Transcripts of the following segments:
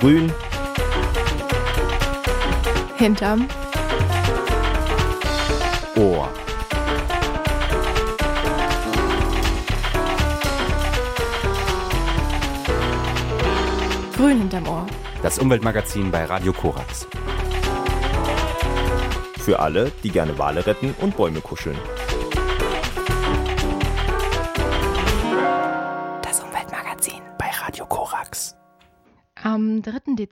Grün. Hinterm Ohr. Grün hinterm Ohr. Das Umweltmagazin bei Radio Korax. Für alle, die gerne Wale retten und Bäume kuscheln.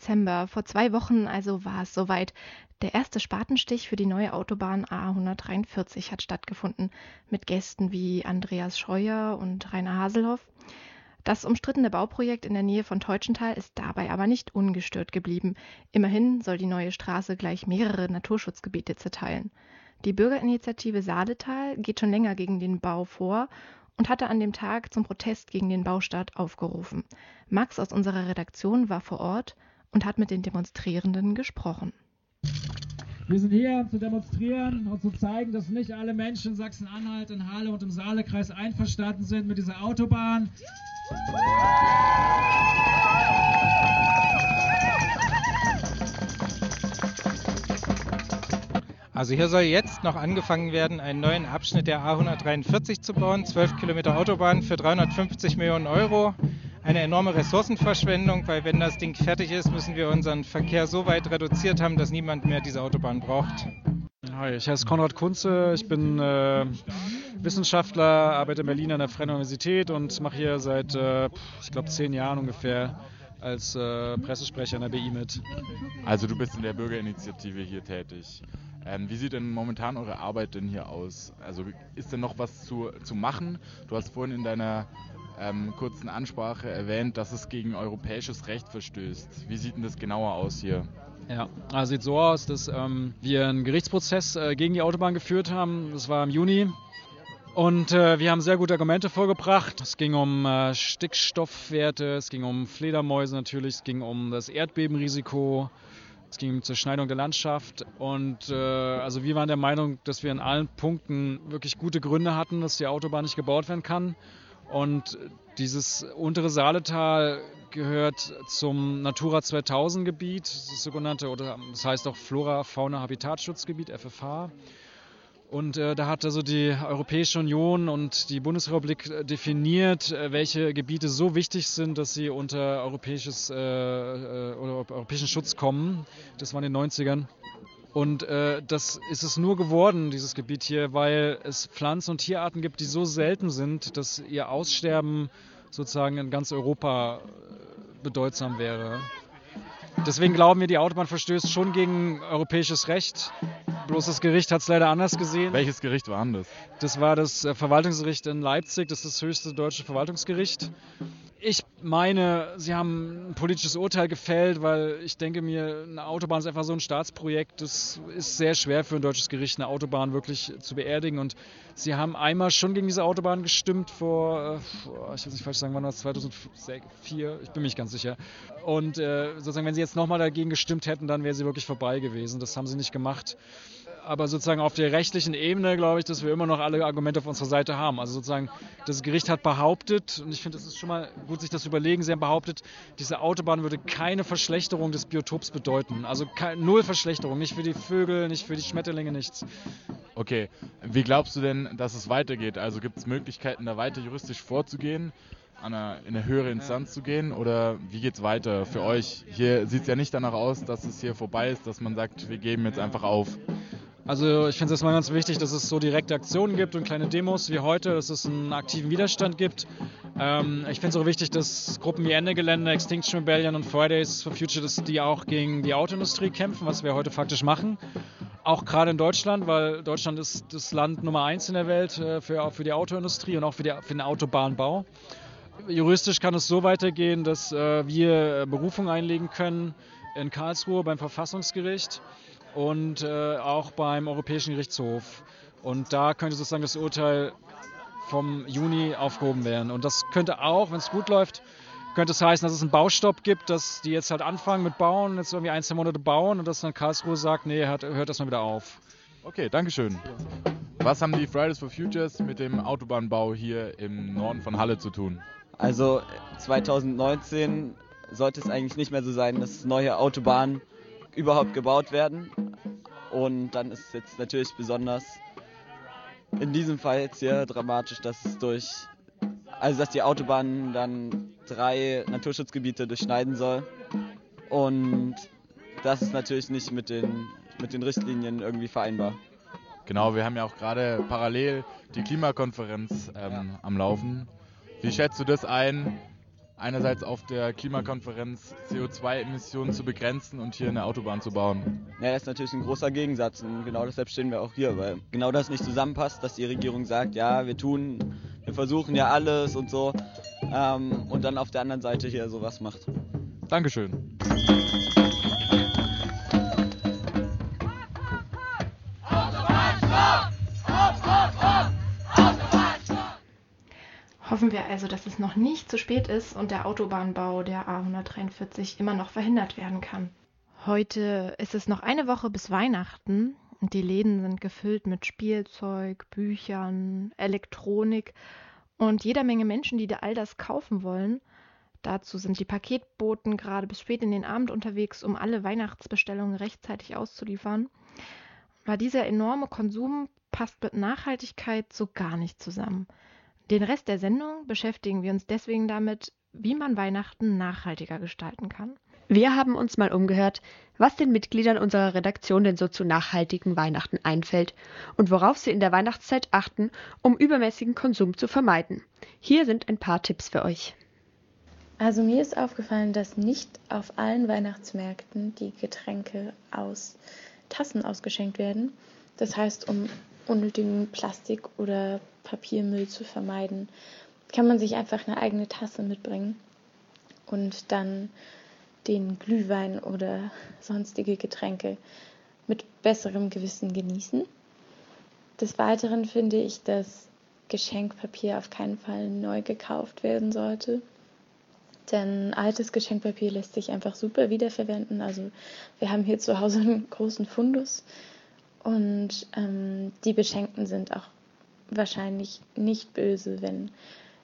Dezember, vor zwei Wochen also, war es soweit. Der erste Spatenstich für die neue Autobahn A143 hat stattgefunden, mit Gästen wie Andreas Scheuer und Rainer Haselhoff. Das umstrittene Bauprojekt in der Nähe von Teutschenthal ist dabei aber nicht ungestört geblieben. Immerhin soll die neue Straße gleich mehrere Naturschutzgebiete zerteilen. Die Bürgerinitiative Saaletal geht schon länger gegen den Bau vor und hatte an dem Tag zum Protest gegen den Baustart aufgerufen. Max aus unserer Redaktion war vor Ort und hat mit den Demonstrierenden gesprochen. Wir sind hier, um zu demonstrieren und zu zeigen, dass nicht alle Menschen in Sachsen-Anhalt, in Halle und im Saalekreis einverstanden sind mit dieser Autobahn. Also hier soll jetzt noch angefangen werden, einen neuen Abschnitt der A143 zu bauen, 12 Kilometer Autobahn für 350 Millionen Euro. Eine enorme Ressourcenverschwendung, weil wenn das Ding fertig ist, müssen wir unseren Verkehr so weit reduziert haben, dass niemand mehr diese Autobahn braucht. Hi, ich heiße Konrad Kunze, ich bin äh, Wissenschaftler, arbeite in Berlin an der Freien Universität und mache hier seit, äh, ich glaube, zehn Jahren ungefähr als äh, Pressesprecher an der BI mit. Also du bist in der Bürgerinitiative hier tätig. Ähm, wie sieht denn momentan eure Arbeit denn hier aus? Also ist denn noch was zu, zu machen? Du hast vorhin in deiner ähm, kurzen Ansprache erwähnt, dass es gegen europäisches Recht verstößt. Wie sieht denn das genauer aus hier? Ja, also sieht so aus, dass ähm, wir einen Gerichtsprozess äh, gegen die Autobahn geführt haben. Das war im Juni. Und äh, wir haben sehr gute Argumente vorgebracht. Es ging um äh, Stickstoffwerte, es ging um Fledermäuse natürlich, es ging um das Erdbebenrisiko, es ging um Zerschneidung der Landschaft. Und äh, also wir waren der Meinung, dass wir in allen Punkten wirklich gute Gründe hatten, dass die Autobahn nicht gebaut werden kann. Und dieses untere Saaletal gehört zum Natura 2000 Gebiet, das sogenannte, oder das heißt auch Flora, Fauna, Habitatschutzgebiet, FFH. Und äh, da hat also die Europäische Union und die Bundesrepublik äh, definiert, äh, welche Gebiete so wichtig sind, dass sie unter europäisches, äh, äh oder europäischen Schutz kommen. Das war in den 90ern. Und äh, das ist es nur geworden, dieses Gebiet hier, weil es Pflanzen- und Tierarten gibt, die so selten sind, dass ihr Aussterben sozusagen in ganz Europa bedeutsam wäre. Deswegen glauben wir, die Autobahn verstößt schon gegen europäisches Recht. Bloß das Gericht hat es leider anders gesehen. Welches Gericht war anders? Das war das äh, Verwaltungsgericht in Leipzig, das ist das höchste deutsche Verwaltungsgericht. Ich meine, sie haben ein politisches Urteil gefällt, weil ich denke mir, eine Autobahn ist einfach so ein Staatsprojekt. Das ist sehr schwer für ein deutsches Gericht, eine Autobahn wirklich zu beerdigen. Und sie haben einmal schon gegen diese Autobahn gestimmt vor, äh, ich will nicht falsch sagen, wann war das, 2004? Ich bin mir nicht ganz sicher. Und äh, sozusagen, wenn sie jetzt nochmal dagegen gestimmt hätten, dann wäre sie wirklich vorbei gewesen. Das haben sie nicht gemacht aber sozusagen auf der rechtlichen Ebene glaube ich, dass wir immer noch alle Argumente auf unserer Seite haben. Also sozusagen, das Gericht hat behauptet, und ich finde, es ist schon mal gut, sich das zu überlegen, sie haben behauptet, diese Autobahn würde keine Verschlechterung des Biotops bedeuten. Also null Verschlechterung, nicht für die Vögel, nicht für die Schmetterlinge, nichts. Okay, wie glaubst du denn, dass es weitergeht? Also gibt es Möglichkeiten, da weiter juristisch vorzugehen? An eine, in eine höhere Instanz zu gehen oder wie geht es weiter für euch? Hier sieht es ja nicht danach aus, dass es hier vorbei ist, dass man sagt, wir geben jetzt einfach auf. Also ich finde es erstmal ganz wichtig, dass es so direkte Aktionen gibt und kleine Demos wie heute, dass es einen aktiven Widerstand gibt. Ähm, ich finde es auch wichtig, dass Gruppen wie Ende Gelände, Extinction Rebellion und Fridays for Future, dass die auch gegen die Autoindustrie kämpfen, was wir heute faktisch machen. Auch gerade in Deutschland, weil Deutschland ist das Land Nummer eins in der Welt äh, für, für die Autoindustrie und auch für, die, für den Autobahnbau. Juristisch kann es so weitergehen, dass äh, wir Berufung einlegen können in Karlsruhe beim Verfassungsgericht und äh, auch beim Europäischen Gerichtshof. Und da könnte sozusagen das Urteil vom Juni aufgehoben werden. Und das könnte auch, wenn es gut läuft, könnte es heißen, dass es einen Baustopp gibt, dass die jetzt halt anfangen mit Bauen, jetzt irgendwie ein, zwei Monate bauen und dass dann Karlsruhe sagt, nee, hört, hört das mal wieder auf. Okay, Dankeschön. Was haben die Fridays for Futures mit dem Autobahnbau hier im Norden von Halle zu tun? Also 2019 sollte es eigentlich nicht mehr so sein, dass neue Autobahnen überhaupt gebaut werden. Und dann ist es jetzt natürlich besonders in diesem Fall jetzt hier dramatisch, dass es durch, also dass die Autobahn dann drei Naturschutzgebiete durchschneiden soll. Und das ist natürlich nicht mit den, mit den Richtlinien irgendwie vereinbar. Genau, wir haben ja auch gerade parallel die Klimakonferenz ähm, am Laufen. Wie schätzt du das ein? Einerseits auf der Klimakonferenz CO2-Emissionen zu begrenzen und hier eine Autobahn zu bauen. Ja, das ist natürlich ein großer Gegensatz und genau deshalb stehen wir auch hier, weil genau das nicht zusammenpasst, dass die Regierung sagt, ja, wir tun, wir versuchen ja alles und so ähm, und dann auf der anderen Seite hier sowas macht. Dankeschön. Hoffen wir also, dass es noch nicht zu spät ist und der Autobahnbau der A143 immer noch verhindert werden kann. Heute ist es noch eine Woche bis Weihnachten und die Läden sind gefüllt mit Spielzeug, Büchern, Elektronik und jeder Menge Menschen, die all das kaufen wollen. Dazu sind die Paketboten gerade bis spät in den Abend unterwegs, um alle Weihnachtsbestellungen rechtzeitig auszuliefern. Aber dieser enorme Konsum passt mit Nachhaltigkeit so gar nicht zusammen. Den Rest der Sendung beschäftigen wir uns deswegen damit, wie man Weihnachten nachhaltiger gestalten kann. Wir haben uns mal umgehört, was den Mitgliedern unserer Redaktion denn so zu nachhaltigen Weihnachten einfällt und worauf sie in der Weihnachtszeit achten, um übermäßigen Konsum zu vermeiden. Hier sind ein paar Tipps für euch. Also mir ist aufgefallen, dass nicht auf allen Weihnachtsmärkten die Getränke aus Tassen ausgeschenkt werden. Das heißt, um unnötigen Plastik- oder Papiermüll zu vermeiden, kann man sich einfach eine eigene Tasse mitbringen und dann den Glühwein oder sonstige Getränke mit besserem Gewissen genießen. Des Weiteren finde ich, dass Geschenkpapier auf keinen Fall neu gekauft werden sollte. Denn altes Geschenkpapier lässt sich einfach super wiederverwenden. Also wir haben hier zu Hause einen großen Fundus und ähm, die Beschenkten sind auch wahrscheinlich nicht böse, wenn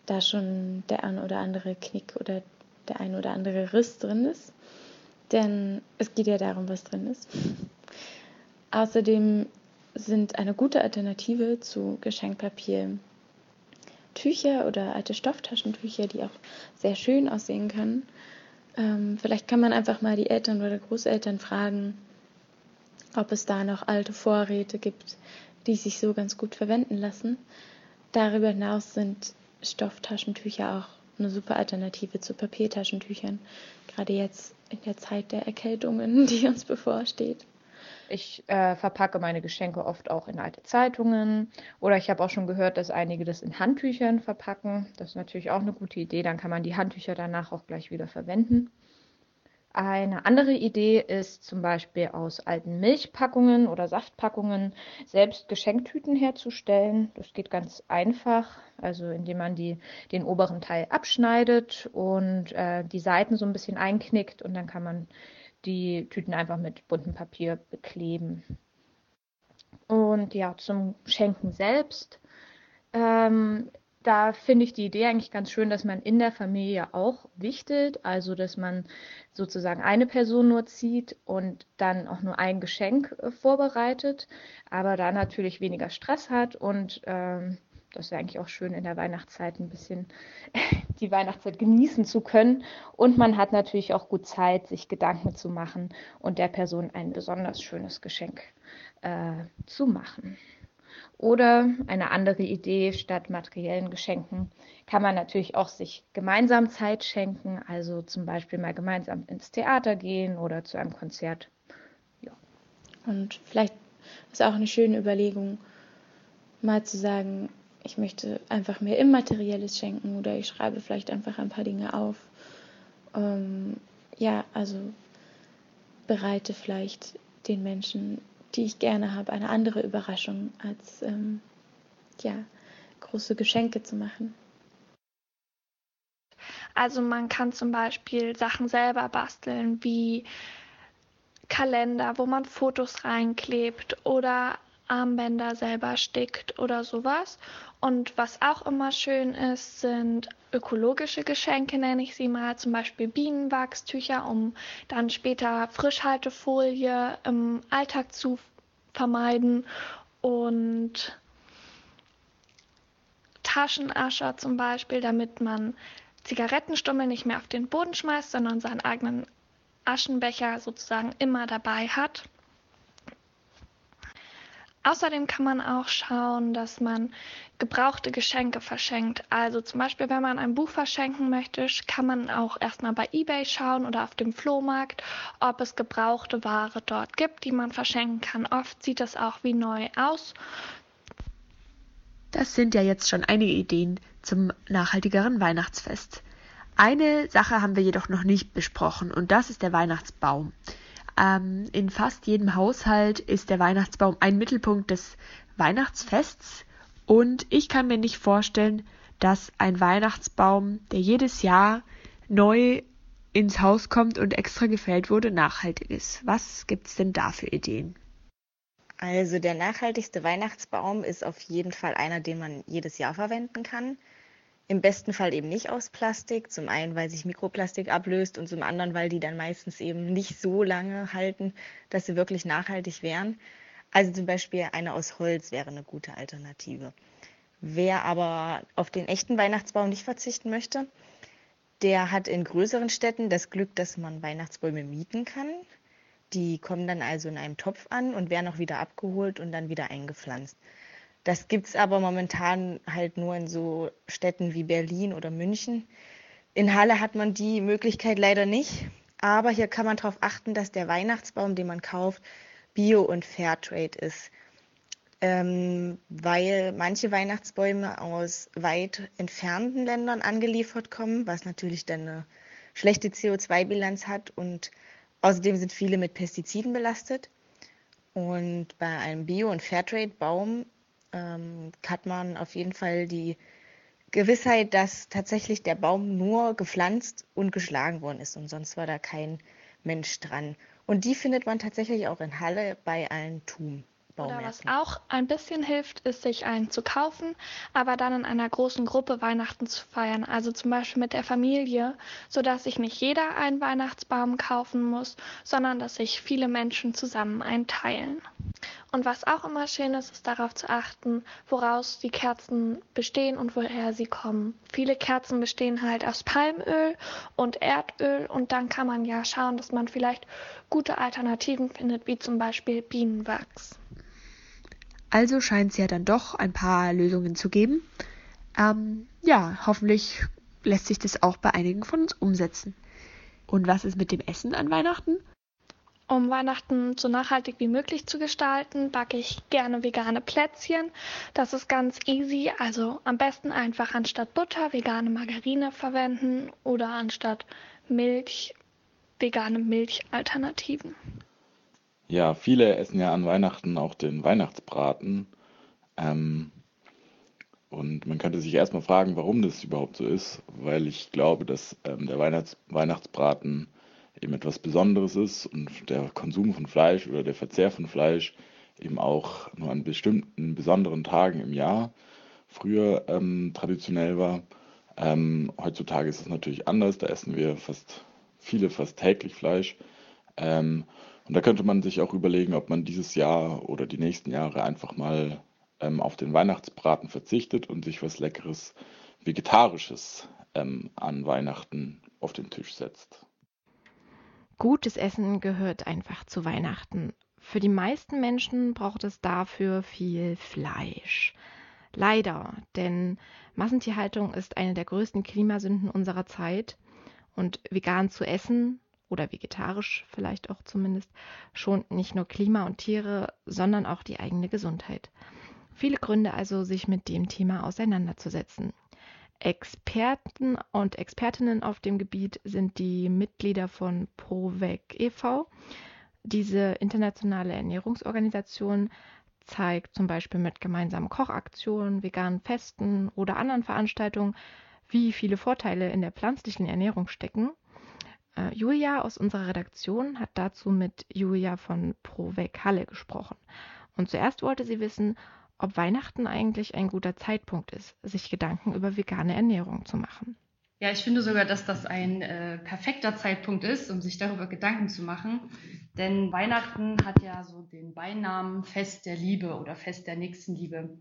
da schon der ein oder andere Knick oder der ein oder andere Riss drin ist. Denn es geht ja darum, was drin ist. Außerdem sind eine gute Alternative zu Geschenkpapier Tücher oder alte Stofftaschentücher, die auch sehr schön aussehen können. Ähm, vielleicht kann man einfach mal die Eltern oder Großeltern fragen, ob es da noch alte Vorräte gibt, die sich so ganz gut verwenden lassen. Darüber hinaus sind Stofftaschentücher auch eine super Alternative zu Papiertaschentüchern, gerade jetzt in der Zeit der Erkältungen, die uns bevorsteht. Ich äh, verpacke meine Geschenke oft auch in alte Zeitungen oder ich habe auch schon gehört, dass einige das in Handtüchern verpacken. Das ist natürlich auch eine gute Idee, dann kann man die Handtücher danach auch gleich wieder verwenden. Eine andere Idee ist zum Beispiel aus alten Milchpackungen oder Saftpackungen selbst Geschenktüten herzustellen. Das geht ganz einfach, also indem man die, den oberen Teil abschneidet und äh, die Seiten so ein bisschen einknickt und dann kann man die Tüten einfach mit buntem Papier bekleben. Und ja, zum Schenken selbst. Ähm, da finde ich die Idee eigentlich ganz schön, dass man in der Familie auch wichtet, also dass man sozusagen eine Person nur zieht und dann auch nur ein Geschenk äh, vorbereitet, aber da natürlich weniger Stress hat und ähm, das ja eigentlich auch schön in der Weihnachtszeit ein bisschen die Weihnachtszeit genießen zu können. Und man hat natürlich auch gut Zeit, sich Gedanken zu machen und der Person ein besonders schönes Geschenk äh, zu machen. Oder eine andere Idee, statt materiellen Geschenken kann man natürlich auch sich gemeinsam Zeit schenken, also zum Beispiel mal gemeinsam ins Theater gehen oder zu einem Konzert. Ja. Und vielleicht ist auch eine schöne Überlegung, mal zu sagen, ich möchte einfach mir Immaterielles schenken oder ich schreibe vielleicht einfach ein paar Dinge auf. Ähm, ja, also bereite vielleicht den Menschen die ich gerne habe, eine andere Überraschung als ähm, ja, große Geschenke zu machen. Also man kann zum Beispiel Sachen selber basteln, wie Kalender, wo man Fotos reinklebt oder Armbänder selber stickt oder sowas. Und was auch immer schön ist, sind ökologische Geschenke, nenne ich sie mal, zum Beispiel Bienenwachstücher, um dann später Frischhaltefolie im Alltag zu vermeiden und Taschenascher zum Beispiel, damit man Zigarettenstummel nicht mehr auf den Boden schmeißt, sondern seinen eigenen Aschenbecher sozusagen immer dabei hat. Außerdem kann man auch schauen, dass man gebrauchte Geschenke verschenkt. Also zum Beispiel, wenn man ein Buch verschenken möchte, kann man auch erstmal bei eBay schauen oder auf dem Flohmarkt, ob es gebrauchte Ware dort gibt, die man verschenken kann. Oft sieht das auch wie neu aus. Das sind ja jetzt schon einige Ideen zum nachhaltigeren Weihnachtsfest. Eine Sache haben wir jedoch noch nicht besprochen und das ist der Weihnachtsbaum. Ähm, in fast jedem Haushalt ist der Weihnachtsbaum ein Mittelpunkt des Weihnachtsfests und ich kann mir nicht vorstellen, dass ein Weihnachtsbaum, der jedes Jahr neu ins Haus kommt und extra gefällt wurde, nachhaltig ist. Was gibt es denn da für Ideen? Also der nachhaltigste Weihnachtsbaum ist auf jeden Fall einer, den man jedes Jahr verwenden kann. Im besten Fall eben nicht aus Plastik. Zum einen, weil sich Mikroplastik ablöst und zum anderen, weil die dann meistens eben nicht so lange halten, dass sie wirklich nachhaltig wären. Also zum Beispiel einer aus Holz wäre eine gute Alternative. Wer aber auf den echten Weihnachtsbaum nicht verzichten möchte, der hat in größeren Städten das Glück, dass man Weihnachtsbäume mieten kann. Die kommen dann also in einem Topf an und werden auch wieder abgeholt und dann wieder eingepflanzt. Das gibt es aber momentan halt nur in so Städten wie Berlin oder München. In Halle hat man die Möglichkeit leider nicht. Aber hier kann man darauf achten, dass der Weihnachtsbaum, den man kauft, Bio und Fairtrade ist. Ähm, weil manche Weihnachtsbäume aus weit entfernten Ländern angeliefert kommen, was natürlich dann eine schlechte CO2-Bilanz hat und außerdem sind viele mit Pestiziden belastet. Und bei einem Bio- und Fairtrade-Baum ähm, hat man auf jeden Fall die Gewissheit, dass tatsächlich der Baum nur gepflanzt und geschlagen worden ist und sonst war da kein Mensch dran. Und die findet man tatsächlich auch in Halle bei allen TUM. Oder was auch ein bisschen hilft, ist, sich einen zu kaufen, aber dann in einer großen Gruppe Weihnachten zu feiern, also zum Beispiel mit der Familie, sodass sich nicht jeder einen Weihnachtsbaum kaufen muss, sondern dass sich viele Menschen zusammen einteilen. Und was auch immer schön ist, ist darauf zu achten, woraus die Kerzen bestehen und woher sie kommen. Viele Kerzen bestehen halt aus Palmöl und Erdöl und dann kann man ja schauen, dass man vielleicht gute Alternativen findet, wie zum Beispiel Bienenwachs. Also scheint es ja dann doch ein paar Lösungen zu geben. Ähm, ja, hoffentlich lässt sich das auch bei einigen von uns umsetzen. Und was ist mit dem Essen an Weihnachten? Um Weihnachten so nachhaltig wie möglich zu gestalten, backe ich gerne vegane Plätzchen. Das ist ganz easy. Also am besten einfach anstatt Butter vegane Margarine verwenden oder anstatt Milch vegane Milchalternativen. Ja, viele essen ja an Weihnachten auch den Weihnachtsbraten. Ähm, und man könnte sich erstmal fragen, warum das überhaupt so ist, weil ich glaube, dass ähm, der Weihnachts Weihnachtsbraten eben etwas Besonderes ist und der Konsum von Fleisch oder der Verzehr von Fleisch eben auch nur an bestimmten besonderen Tagen im Jahr früher ähm, traditionell war. Ähm, heutzutage ist es natürlich anders, da essen wir fast viele fast täglich Fleisch. Ähm, und da könnte man sich auch überlegen, ob man dieses Jahr oder die nächsten Jahre einfach mal ähm, auf den Weihnachtsbraten verzichtet und sich was Leckeres, Vegetarisches ähm, an Weihnachten auf den Tisch setzt. Gutes Essen gehört einfach zu Weihnachten. Für die meisten Menschen braucht es dafür viel Fleisch. Leider, denn Massentierhaltung ist eine der größten Klimasünden unserer Zeit und vegan zu essen oder vegetarisch vielleicht auch zumindest, schont nicht nur Klima und Tiere, sondern auch die eigene Gesundheit. Viele Gründe also, sich mit dem Thema auseinanderzusetzen. Experten und Expertinnen auf dem Gebiet sind die Mitglieder von ProVeg e.V. Diese internationale Ernährungsorganisation zeigt zum Beispiel mit gemeinsamen Kochaktionen, veganen Festen oder anderen Veranstaltungen, wie viele Vorteile in der pflanzlichen Ernährung stecken äh, Julia aus unserer Redaktion hat dazu mit Julia von ProVec Halle gesprochen. Und zuerst wollte sie wissen, ob Weihnachten eigentlich ein guter Zeitpunkt ist, sich Gedanken über vegane Ernährung zu machen. Ja, ich finde sogar, dass das ein äh, perfekter Zeitpunkt ist, um sich darüber Gedanken zu machen. Denn Weihnachten hat ja so den Beinamen Fest der Liebe oder Fest der Nächstenliebe.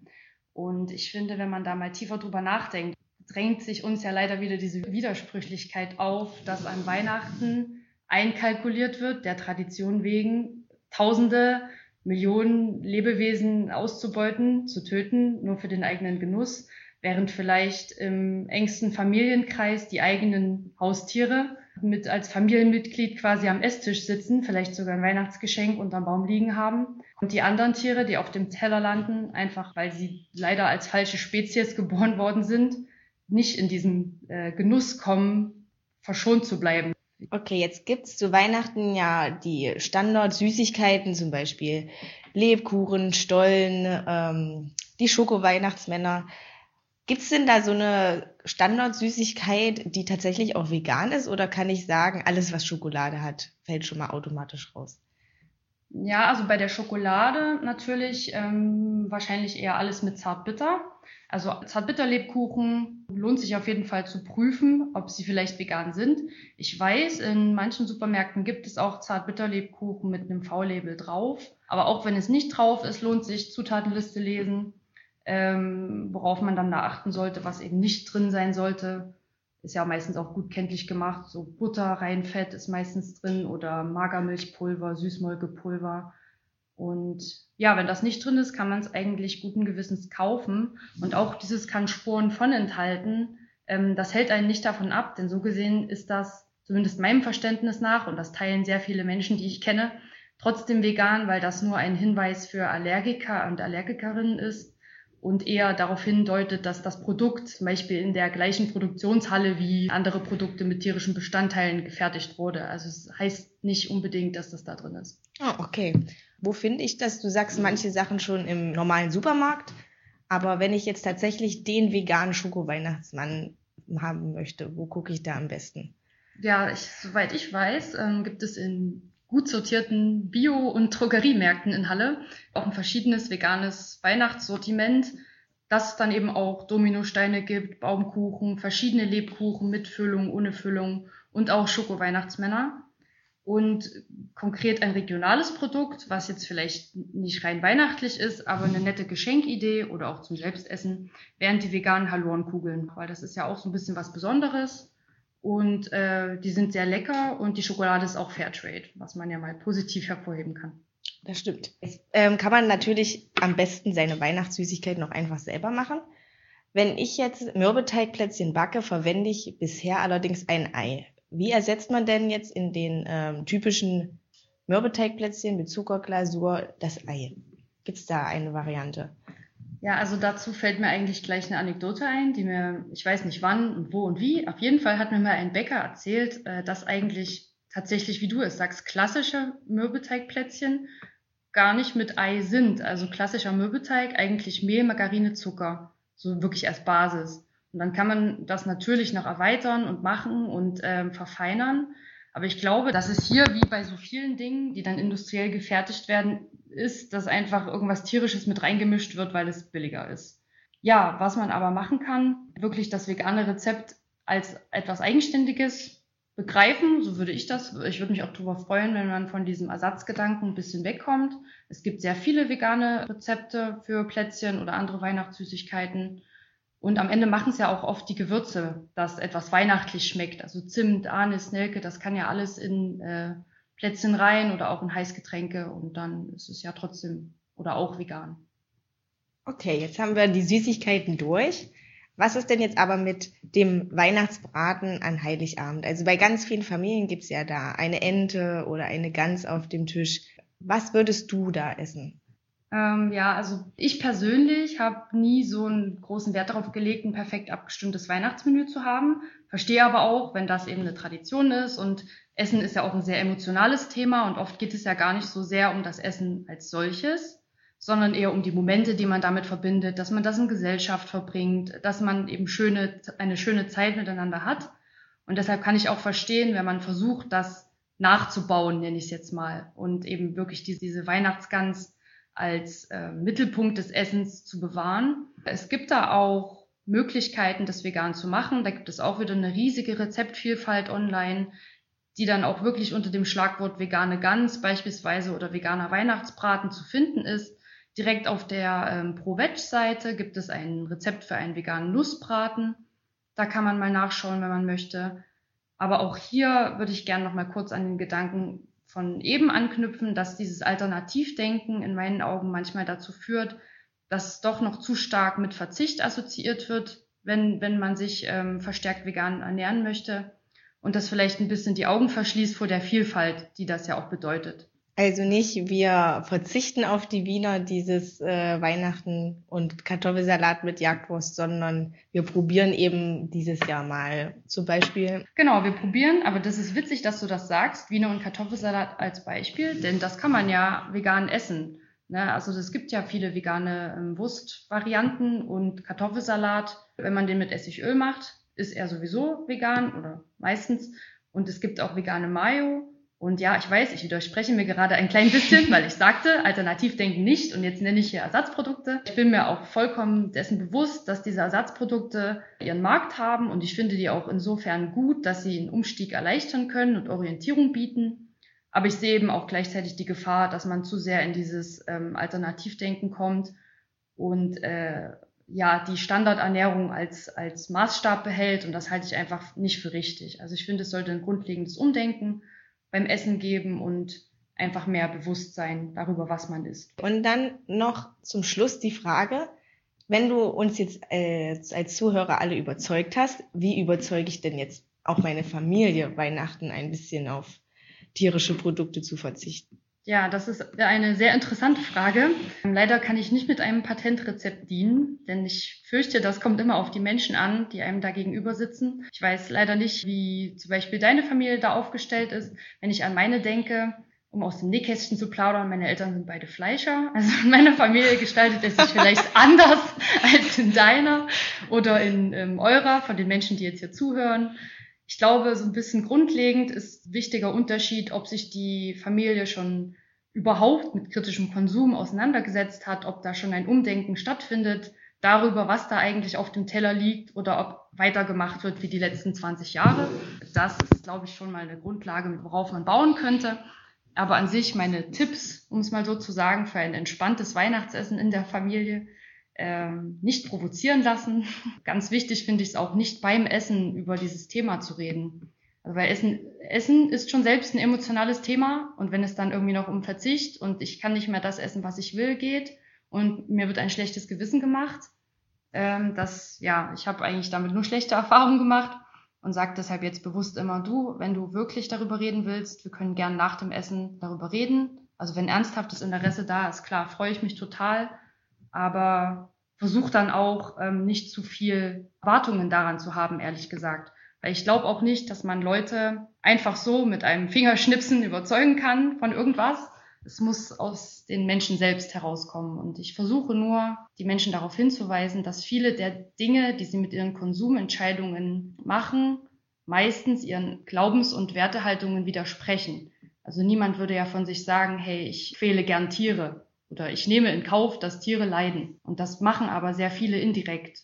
Und ich finde, wenn man da mal tiefer drüber nachdenkt, drängt sich uns ja leider wieder diese Widersprüchlichkeit auf, dass an Weihnachten einkalkuliert wird, der Tradition wegen, Tausende, Millionen Lebewesen auszubeuten, zu töten, nur für den eigenen Genuss, während vielleicht im engsten Familienkreis die eigenen Haustiere mit als Familienmitglied quasi am Esstisch sitzen, vielleicht sogar ein Weihnachtsgeschenk unterm Baum liegen haben. Und die anderen Tiere, die auf dem Teller landen, einfach weil sie leider als falsche Spezies geboren worden sind, nicht in diesen äh, Genuss kommen, verschont zu bleiben. Okay, jetzt gibt's zu Weihnachten ja die Standard-Süßigkeiten, zum Beispiel Lebkuchen, Stollen, ähm, die Schoko-Weihnachtsmänner. Gibt's denn da so eine Standard-Süßigkeit, die tatsächlich auch vegan ist? Oder kann ich sagen, alles, was Schokolade hat, fällt schon mal automatisch raus? Ja, also bei der Schokolade natürlich ähm, wahrscheinlich eher alles mit Zartbitter. Also Zartbitterlebkuchen lohnt sich auf jeden Fall zu prüfen, ob sie vielleicht vegan sind. Ich weiß, in manchen Supermärkten gibt es auch Zartbitterlebkuchen mit einem V-Label drauf. Aber auch wenn es nicht drauf ist, lohnt sich Zutatenliste lesen, ähm, worauf man dann da achten sollte, was eben nicht drin sein sollte. Ist ja meistens auch gut kenntlich gemacht. So Butter, Reinfett ist meistens drin oder Magermilchpulver, Süßmolkepulver. Und ja, wenn das nicht drin ist, kann man es eigentlich guten Gewissens kaufen. Und auch dieses kann Spuren von enthalten. Ähm, das hält einen nicht davon ab, denn so gesehen ist das zumindest meinem Verständnis nach, und das teilen sehr viele Menschen, die ich kenne, trotzdem vegan, weil das nur ein Hinweis für Allergiker und Allergikerinnen ist und eher darauf hindeutet, dass das Produkt zum Beispiel in der gleichen Produktionshalle wie andere Produkte mit tierischen Bestandteilen gefertigt wurde. Also es heißt nicht unbedingt, dass das da drin ist. Ah, okay. Wo finde ich das? Du sagst manche Sachen schon im normalen Supermarkt, aber wenn ich jetzt tatsächlich den veganen Schoko-Weihnachtsmann haben möchte, wo gucke ich da am besten? Ja, ich, soweit ich weiß, ähm, gibt es in gut sortierten Bio- und Drogeriemärkten in Halle auch ein verschiedenes veganes Weihnachtssortiment, das dann eben auch Dominosteine gibt, Baumkuchen, verschiedene Lebkuchen mit Füllung, ohne Füllung und auch Schoko-Weihnachtsmänner. Und konkret ein regionales Produkt, was jetzt vielleicht nicht rein weihnachtlich ist, aber eine nette Geschenkidee oder auch zum Selbstessen, wären die veganen Hallorenkugeln, weil das ist ja auch so ein bisschen was Besonderes und äh, die sind sehr lecker und die Schokolade ist auch Fairtrade, was man ja mal positiv hervorheben kann. Das stimmt. Ähm, kann man natürlich am besten seine Weihnachtssüßigkeit noch einfach selber machen. Wenn ich jetzt Mürbeteigplätzchen backe, verwende ich bisher allerdings ein Ei. Wie ersetzt man denn jetzt in den ähm, typischen Mürbeteigplätzchen mit Zuckerglasur das Ei? Gibt es da eine Variante? Ja, also dazu fällt mir eigentlich gleich eine Anekdote ein, die mir, ich weiß nicht wann und wo und wie, auf jeden Fall hat mir mal ein Bäcker erzählt, äh, dass eigentlich tatsächlich, wie du es sagst, klassische Mürbeteigplätzchen gar nicht mit Ei sind. Also klassischer Mürbeteig, eigentlich Mehl, Margarine, Zucker. So wirklich als Basis. Und dann kann man das natürlich noch erweitern und machen und ähm, verfeinern. Aber ich glaube, dass es hier wie bei so vielen Dingen, die dann industriell gefertigt werden, ist, dass einfach irgendwas Tierisches mit reingemischt wird, weil es billiger ist. Ja, was man aber machen kann, wirklich das vegane Rezept als etwas Eigenständiges begreifen, so würde ich das. Ich würde mich auch darüber freuen, wenn man von diesem Ersatzgedanken ein bisschen wegkommt. Es gibt sehr viele vegane Rezepte für Plätzchen oder andere Weihnachtssüßigkeiten. Und am Ende machen es ja auch oft die Gewürze, dass etwas weihnachtlich schmeckt. Also Zimt, Anis, Nelke, das kann ja alles in äh, Plätzchen rein oder auch in Heißgetränke und dann ist es ja trotzdem oder auch vegan. Okay, jetzt haben wir die Süßigkeiten durch. Was ist denn jetzt aber mit dem Weihnachtsbraten an Heiligabend? Also bei ganz vielen Familien gibt's ja da eine Ente oder eine Gans auf dem Tisch. Was würdest du da essen? Ähm, ja, also ich persönlich habe nie so einen großen Wert darauf gelegt, ein perfekt abgestimmtes Weihnachtsmenü zu haben. Verstehe aber auch, wenn das eben eine Tradition ist und Essen ist ja auch ein sehr emotionales Thema und oft geht es ja gar nicht so sehr um das Essen als solches, sondern eher um die Momente, die man damit verbindet, dass man das in Gesellschaft verbringt, dass man eben schöne, eine schöne Zeit miteinander hat. Und deshalb kann ich auch verstehen, wenn man versucht, das nachzubauen, nenne ich es jetzt mal, und eben wirklich diese, diese Weihnachtsgans als äh, Mittelpunkt des Essens zu bewahren. Es gibt da auch Möglichkeiten, das vegan zu machen. Da gibt es auch wieder eine riesige Rezeptvielfalt online, die dann auch wirklich unter dem Schlagwort vegane Gans beispielsweise oder veganer Weihnachtsbraten zu finden ist. Direkt auf der ähm, Pro-Veg-Seite gibt es ein Rezept für einen veganen Nussbraten. Da kann man mal nachschauen, wenn man möchte. Aber auch hier würde ich gerne noch mal kurz an den Gedanken von eben anknüpfen, dass dieses Alternativdenken in meinen Augen manchmal dazu führt, dass doch noch zu stark mit Verzicht assoziiert wird, wenn, wenn man sich ähm, verstärkt vegan ernähren möchte und das vielleicht ein bisschen die Augen verschließt vor der Vielfalt, die das ja auch bedeutet. Also nicht, wir verzichten auf die Wiener dieses äh, Weihnachten und Kartoffelsalat mit Jagdwurst, sondern wir probieren eben dieses Jahr mal zum Beispiel. Genau, wir probieren, aber das ist witzig, dass du das sagst, Wiener und Kartoffelsalat als Beispiel, denn das kann man ja vegan essen. Ne? Also es gibt ja viele vegane ähm, Wurstvarianten und Kartoffelsalat, wenn man den mit Essigöl macht, ist er sowieso vegan oder meistens. Und es gibt auch vegane Mayo. Und ja, ich weiß, ich widerspreche mir gerade ein klein bisschen, weil ich sagte, Alternativdenken nicht und jetzt nenne ich hier Ersatzprodukte. Ich bin mir auch vollkommen dessen bewusst, dass diese Ersatzprodukte ihren Markt haben und ich finde die auch insofern gut, dass sie einen Umstieg erleichtern können und Orientierung bieten. Aber ich sehe eben auch gleichzeitig die Gefahr, dass man zu sehr in dieses ähm, Alternativdenken kommt und äh, ja, die Standardernährung als, als Maßstab behält und das halte ich einfach nicht für richtig. Also ich finde, es sollte ein grundlegendes Umdenken beim Essen geben und einfach mehr Bewusstsein darüber, was man isst. Und dann noch zum Schluss die Frage, wenn du uns jetzt äh, als Zuhörer alle überzeugt hast, wie überzeuge ich denn jetzt auch meine Familie, Weihnachten ein bisschen auf tierische Produkte zu verzichten? Ja, das ist eine sehr interessante Frage. Leider kann ich nicht mit einem Patentrezept dienen, denn ich fürchte, das kommt immer auf die Menschen an, die einem da gegenüber sitzen. Ich weiß leider nicht, wie zum Beispiel deine Familie da aufgestellt ist. Wenn ich an meine denke, um aus dem Nähkästchen zu plaudern, meine Eltern sind beide Fleischer. Also in meiner Familie gestaltet es sich vielleicht anders als in deiner oder in, in eurer, von den Menschen, die jetzt hier zuhören. Ich glaube, so ein bisschen grundlegend ist ein wichtiger Unterschied, ob sich die Familie schon überhaupt mit kritischem Konsum auseinandergesetzt hat, ob da schon ein Umdenken stattfindet darüber, was da eigentlich auf dem Teller liegt oder ob weitergemacht wird wie die letzten 20 Jahre. Das ist, glaube ich, schon mal eine Grundlage, worauf man bauen könnte. Aber an sich meine Tipps, um es mal so zu sagen, für ein entspanntes Weihnachtsessen in der Familie ähm, nicht provozieren lassen. Ganz wichtig finde ich es auch nicht beim Essen über dieses Thema zu reden. Also weil Essen, Essen ist schon selbst ein emotionales Thema und wenn es dann irgendwie noch um Verzicht und ich kann nicht mehr das essen, was ich will, geht und mir wird ein schlechtes Gewissen gemacht, ähm, das, ja, ich habe eigentlich damit nur schlechte Erfahrungen gemacht und sage deshalb jetzt bewusst immer, du, wenn du wirklich darüber reden willst, wir können gern nach dem Essen darüber reden. Also wenn ernsthaftes Interesse da ist, klar, freue ich mich total aber versuche dann auch ähm, nicht zu viel Erwartungen daran zu haben, ehrlich gesagt. Weil ich glaube auch nicht, dass man Leute einfach so mit einem Fingerschnipsen überzeugen kann von irgendwas. Es muss aus den Menschen selbst herauskommen. Und ich versuche nur, die Menschen darauf hinzuweisen, dass viele der Dinge, die sie mit ihren Konsumentscheidungen machen, meistens ihren Glaubens- und Wertehaltungen widersprechen. Also niemand würde ja von sich sagen, hey, ich quäle gern Tiere oder ich nehme in Kauf, dass Tiere leiden. Und das machen aber sehr viele indirekt.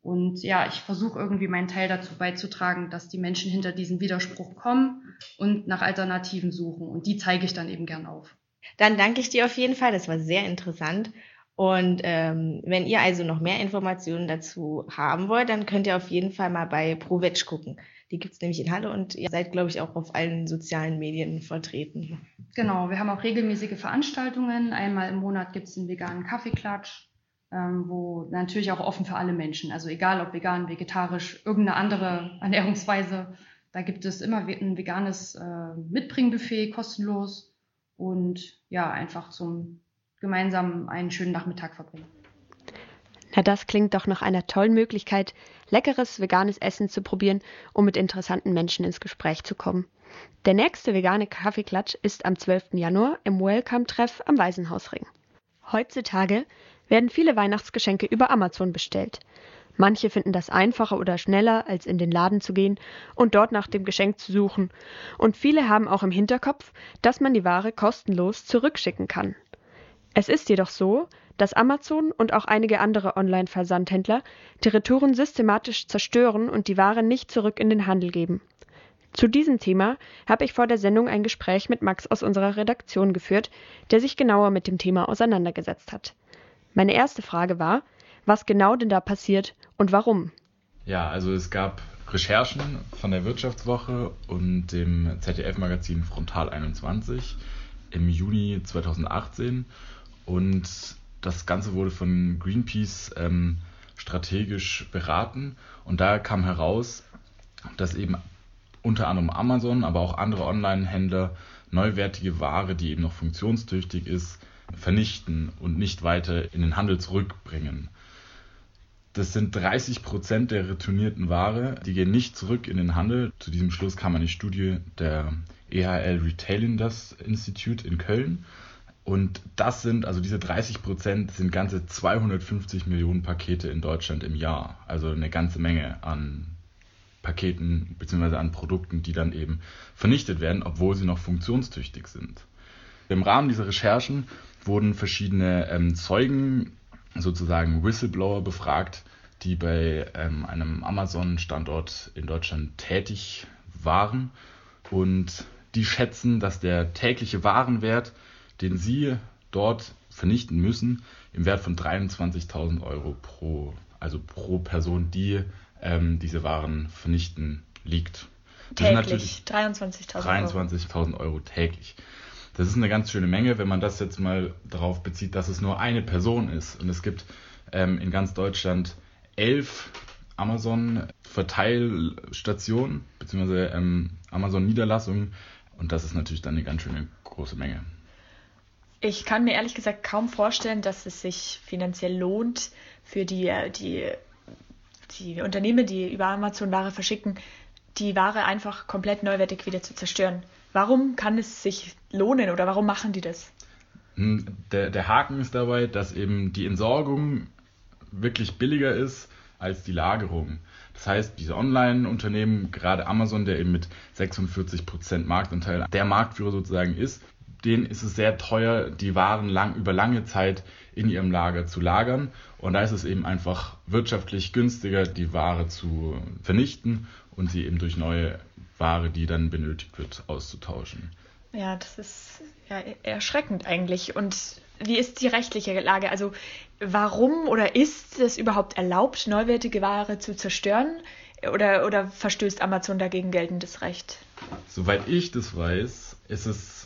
Und ja, ich versuche irgendwie meinen Teil dazu beizutragen, dass die Menschen hinter diesen Widerspruch kommen und nach Alternativen suchen. Und die zeige ich dann eben gern auf. Dann danke ich dir auf jeden Fall. Das war sehr interessant. Und ähm, wenn ihr also noch mehr Informationen dazu haben wollt, dann könnt ihr auf jeden Fall mal bei ProVeg gucken. Die gibt's nämlich in Halle und ihr seid, glaube ich, auch auf allen sozialen Medien vertreten. Genau, wir haben auch regelmäßige Veranstaltungen. Einmal im Monat gibt's einen veganen Kaffeeklatsch, ähm, wo natürlich auch offen für alle Menschen, also egal ob vegan, vegetarisch, irgendeine andere Ernährungsweise. Da gibt es immer ein veganes äh, Mitbringbuffet, kostenlos und ja, einfach zum gemeinsam einen schönen Nachmittag verbringen. Na, das klingt doch nach einer tollen Möglichkeit, leckeres veganes Essen zu probieren, um mit interessanten Menschen ins Gespräch zu kommen. Der nächste vegane Kaffeeklatsch ist am 12. Januar im Welcome-Treff am Waisenhausring. Heutzutage werden viele Weihnachtsgeschenke über Amazon bestellt. Manche finden das einfacher oder schneller, als in den Laden zu gehen und dort nach dem Geschenk zu suchen. Und viele haben auch im Hinterkopf, dass man die Ware kostenlos zurückschicken kann. Es ist jedoch so, dass Amazon und auch einige andere Online-Versandhändler die systematisch zerstören und die Ware nicht zurück in den Handel geben. Zu diesem Thema habe ich vor der Sendung ein Gespräch mit Max aus unserer Redaktion geführt, der sich genauer mit dem Thema auseinandergesetzt hat. Meine erste Frage war, was genau denn da passiert und warum. Ja, also es gab Recherchen von der Wirtschaftswoche und dem ZDF-Magazin Frontal 21 im Juni 2018 und das Ganze wurde von Greenpeace ähm, strategisch beraten und da kam heraus, dass eben unter anderem Amazon, aber auch andere Online-Händler neuwertige Ware, die eben noch funktionstüchtig ist, vernichten und nicht weiter in den Handel zurückbringen. Das sind 30 Prozent der retournierten Ware, die gehen nicht zurück in den Handel. Zu diesem Schluss kam eine Studie der EHL Retailinders Institute in Köln. Und das sind, also diese 30 Prozent sind ganze 250 Millionen Pakete in Deutschland im Jahr. Also eine ganze Menge an Paketen bzw. an Produkten, die dann eben vernichtet werden, obwohl sie noch funktionstüchtig sind. Im Rahmen dieser Recherchen wurden verschiedene ähm, Zeugen, sozusagen Whistleblower, befragt, die bei ähm, einem Amazon-Standort in Deutschland tätig waren. Und die schätzen, dass der tägliche Warenwert, den sie dort vernichten müssen, im Wert von 23.000 Euro pro, also pro Person, die ähm, diese Waren vernichten, liegt. täglich 23.000 Euro. 23.000 Euro täglich. Das ist eine ganz schöne Menge, wenn man das jetzt mal darauf bezieht, dass es nur eine Person ist. Und es gibt ähm, in ganz Deutschland elf Amazon-Verteilstationen bzw. Ähm, Amazon-Niederlassungen. Und das ist natürlich dann eine ganz schöne große Menge. Ich kann mir ehrlich gesagt kaum vorstellen, dass es sich finanziell lohnt, für die, die, die Unternehmen, die über Amazon Ware verschicken, die Ware einfach komplett neuwertig wieder zu zerstören. Warum kann es sich lohnen oder warum machen die das? Hm, der, der Haken ist dabei, dass eben die Entsorgung wirklich billiger ist als die Lagerung. Das heißt, diese Online-Unternehmen, gerade Amazon, der eben mit 46% Marktanteil der Marktführer sozusagen ist, denen ist es sehr teuer, die Waren lang, über lange Zeit in ihrem Lager zu lagern. Und da ist es eben einfach wirtschaftlich günstiger, die Ware zu vernichten und sie eben durch neue Ware, die dann benötigt wird, auszutauschen. Ja, das ist ja erschreckend eigentlich. Und wie ist die rechtliche Lage? Also warum oder ist es überhaupt erlaubt, neuwertige Ware zu zerstören? Oder, oder verstößt Amazon dagegen geltendes Recht? Soweit ich das weiß, ist es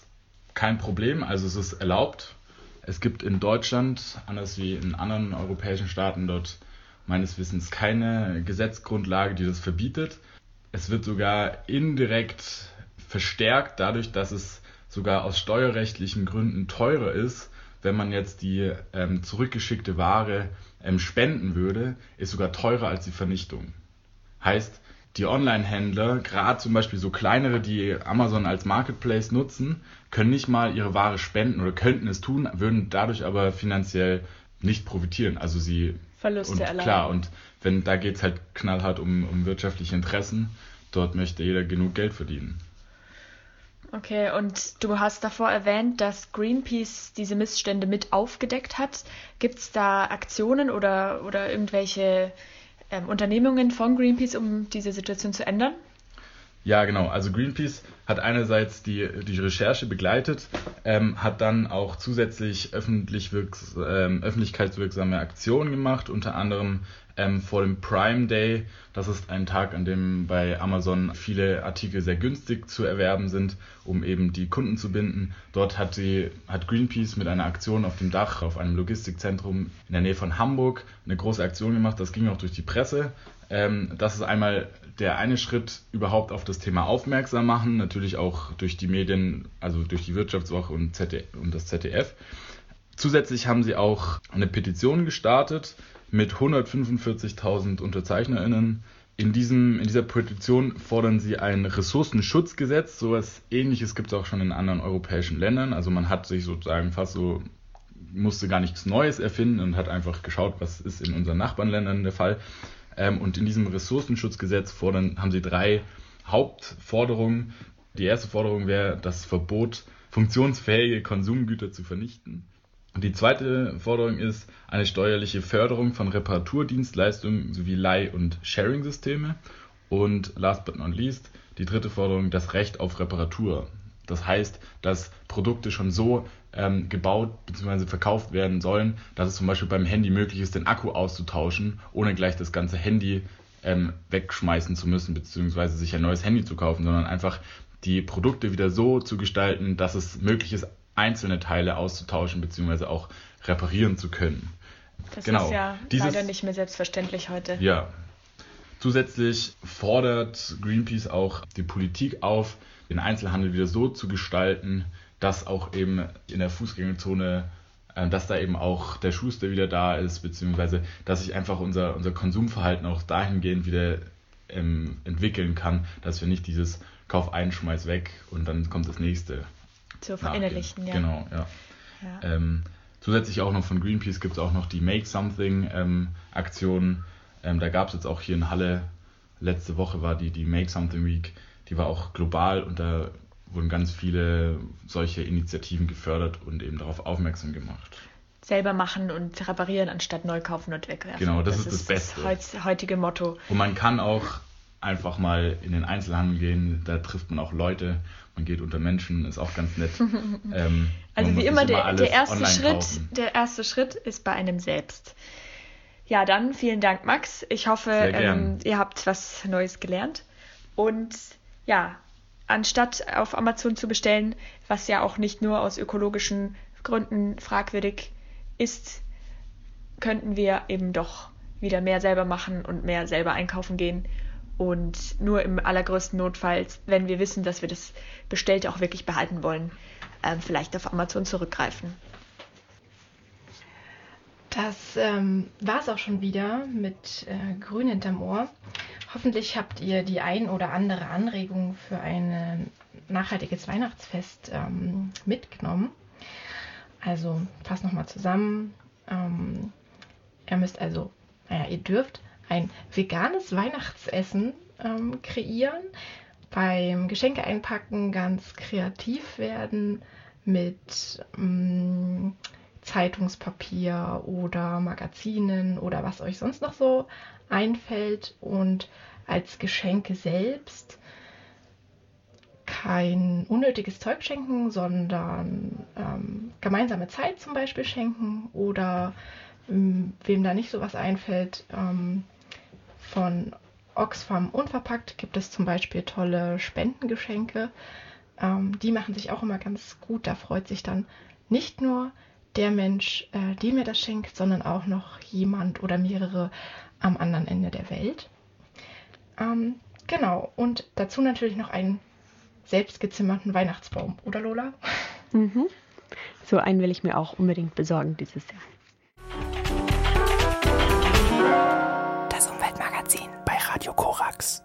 kein Problem. Also es ist erlaubt. Es gibt in Deutschland, anders wie in anderen europäischen Staaten, dort meines Wissens keine Gesetzgrundlage, die das verbietet. Es wird sogar indirekt verstärkt dadurch, dass es sogar aus steuerrechtlichen Gründen teurer ist, wenn man jetzt die ähm, zurückgeschickte Ware ähm, spenden würde, ist sogar teurer als die Vernichtung. Heißt, die Online-Händler, gerade zum Beispiel so kleinere, die Amazon als Marketplace nutzen, können nicht mal ihre Ware spenden oder könnten es tun, würden dadurch aber finanziell nicht profitieren. Also sie Verluste und erleiden. Klar, und wenn da geht es halt knallhart um, um wirtschaftliche Interessen, dort möchte jeder genug Geld verdienen. Okay, und du hast davor erwähnt, dass Greenpeace diese Missstände mit aufgedeckt hat. Gibt es da Aktionen oder, oder irgendwelche ähm, Unternehmungen von Greenpeace, um diese Situation zu ändern? Ja, genau. Also Greenpeace hat einerseits die, die Recherche begleitet, ähm, hat dann auch zusätzlich öffentlich wirks, ähm, öffentlichkeitswirksame Aktionen gemacht, unter anderem ähm, vor dem Prime Day. Das ist ein Tag, an dem bei Amazon viele Artikel sehr günstig zu erwerben sind, um eben die Kunden zu binden. Dort hat, die, hat Greenpeace mit einer Aktion auf dem Dach auf einem Logistikzentrum in der Nähe von Hamburg eine große Aktion gemacht. Das ging auch durch die Presse. Ähm, das ist einmal der eine Schritt, überhaupt auf das Thema aufmerksam machen, natürlich auch durch die Medien, also durch die Wirtschaftswoche und, ZDF, und das ZDF. Zusätzlich haben sie auch eine Petition gestartet mit 145.000 UnterzeichnerInnen. In, diesem, in dieser Petition fordern sie ein Ressourcenschutzgesetz. So etwas ähnliches gibt es auch schon in anderen europäischen Ländern. Also man hat sich sozusagen fast so, musste gar nichts Neues erfinden und hat einfach geschaut, was ist in unseren Nachbarländern der Fall. Ähm, und in diesem Ressourcenschutzgesetz fordern, haben sie drei Hauptforderungen. Die erste Forderung wäre das Verbot, funktionsfähige Konsumgüter zu vernichten. Und die zweite Forderung ist eine steuerliche Förderung von Reparaturdienstleistungen sowie Leih- und Sharing-Systeme. Und last but not least, die dritte Forderung, das Recht auf Reparatur. Das heißt, dass Produkte schon so ähm, gebaut bzw. verkauft werden sollen, dass es zum Beispiel beim Handy möglich ist, den Akku auszutauschen, ohne gleich das ganze Handy ähm, wegschmeißen zu müssen bzw. sich ein neues Handy zu kaufen, sondern einfach die Produkte wieder so zu gestalten, dass es möglich ist, einzelne Teile auszutauschen bzw. auch reparieren zu können. Das genau. ist ja Dieses, leider nicht mehr selbstverständlich heute. Ja. Zusätzlich fordert Greenpeace auch die Politik auf, den Einzelhandel wieder so zu gestalten, dass auch eben in der Fußgängerzone, äh, dass da eben auch der Schuster wieder da ist, beziehungsweise dass sich einfach unser, unser Konsumverhalten auch dahingehend wieder ähm, entwickeln kann, dass wir nicht dieses Kauf ein, schmeiß weg und dann kommt das nächste. Zu verinnerlichen, ja. Genau, ja. ja. Ähm, zusätzlich auch noch von Greenpeace gibt es auch noch die Make Something ähm, Aktion. Ähm, da gab es jetzt auch hier in Halle, letzte Woche war die, die Make Something Week, die war auch global und da wurden ganz viele solche Initiativen gefördert und eben darauf aufmerksam gemacht. Selber machen und reparieren, anstatt neu kaufen und wegwerfen. Genau, das, das ist das Beste. Das heutige Motto. Und man kann auch einfach mal in den Einzelhandel gehen, da trifft man auch Leute, man geht unter Menschen, ist auch ganz nett. ähm, also wie immer, der, der, erste Schritt, der erste Schritt ist bei einem selbst. Ja, dann vielen Dank, Max. Ich hoffe, ähm, ihr habt was Neues gelernt. Und ja, anstatt auf Amazon zu bestellen, was ja auch nicht nur aus ökologischen Gründen fragwürdig ist, könnten wir eben doch wieder mehr selber machen und mehr selber einkaufen gehen und nur im allergrößten Notfall, wenn wir wissen, dass wir das Bestellte auch wirklich behalten wollen, äh, vielleicht auf Amazon zurückgreifen. Das ähm, war es auch schon wieder mit äh, Grün hinterm Ohr. Hoffentlich habt ihr die ein oder andere Anregung für ein nachhaltiges Weihnachtsfest ähm, mitgenommen. Also fass nochmal zusammen. Ähm, ihr müsst also, naja, ihr dürft ein veganes Weihnachtsessen ähm, kreieren, beim Geschenke einpacken ganz kreativ werden mit ähm, Zeitungspapier oder Magazinen oder was euch sonst noch so einfällt. Und als Geschenke selbst kein unnötiges Zeug schenken, sondern ähm, gemeinsame Zeit zum Beispiel schenken oder wem da nicht so was einfällt, ähm, von Oxfam Unverpackt gibt es zum Beispiel tolle Spendengeschenke. Ähm, die machen sich auch immer ganz gut. Da freut sich dann nicht nur der Mensch, äh, dem mir das schenkt, sondern auch noch jemand oder mehrere am anderen Ende der Welt. Ähm, genau, und dazu natürlich noch einen selbstgezimmerten Weihnachtsbaum, oder Lola? Mhm. So einen will ich mir auch unbedingt besorgen dieses Jahr. Radio Korax.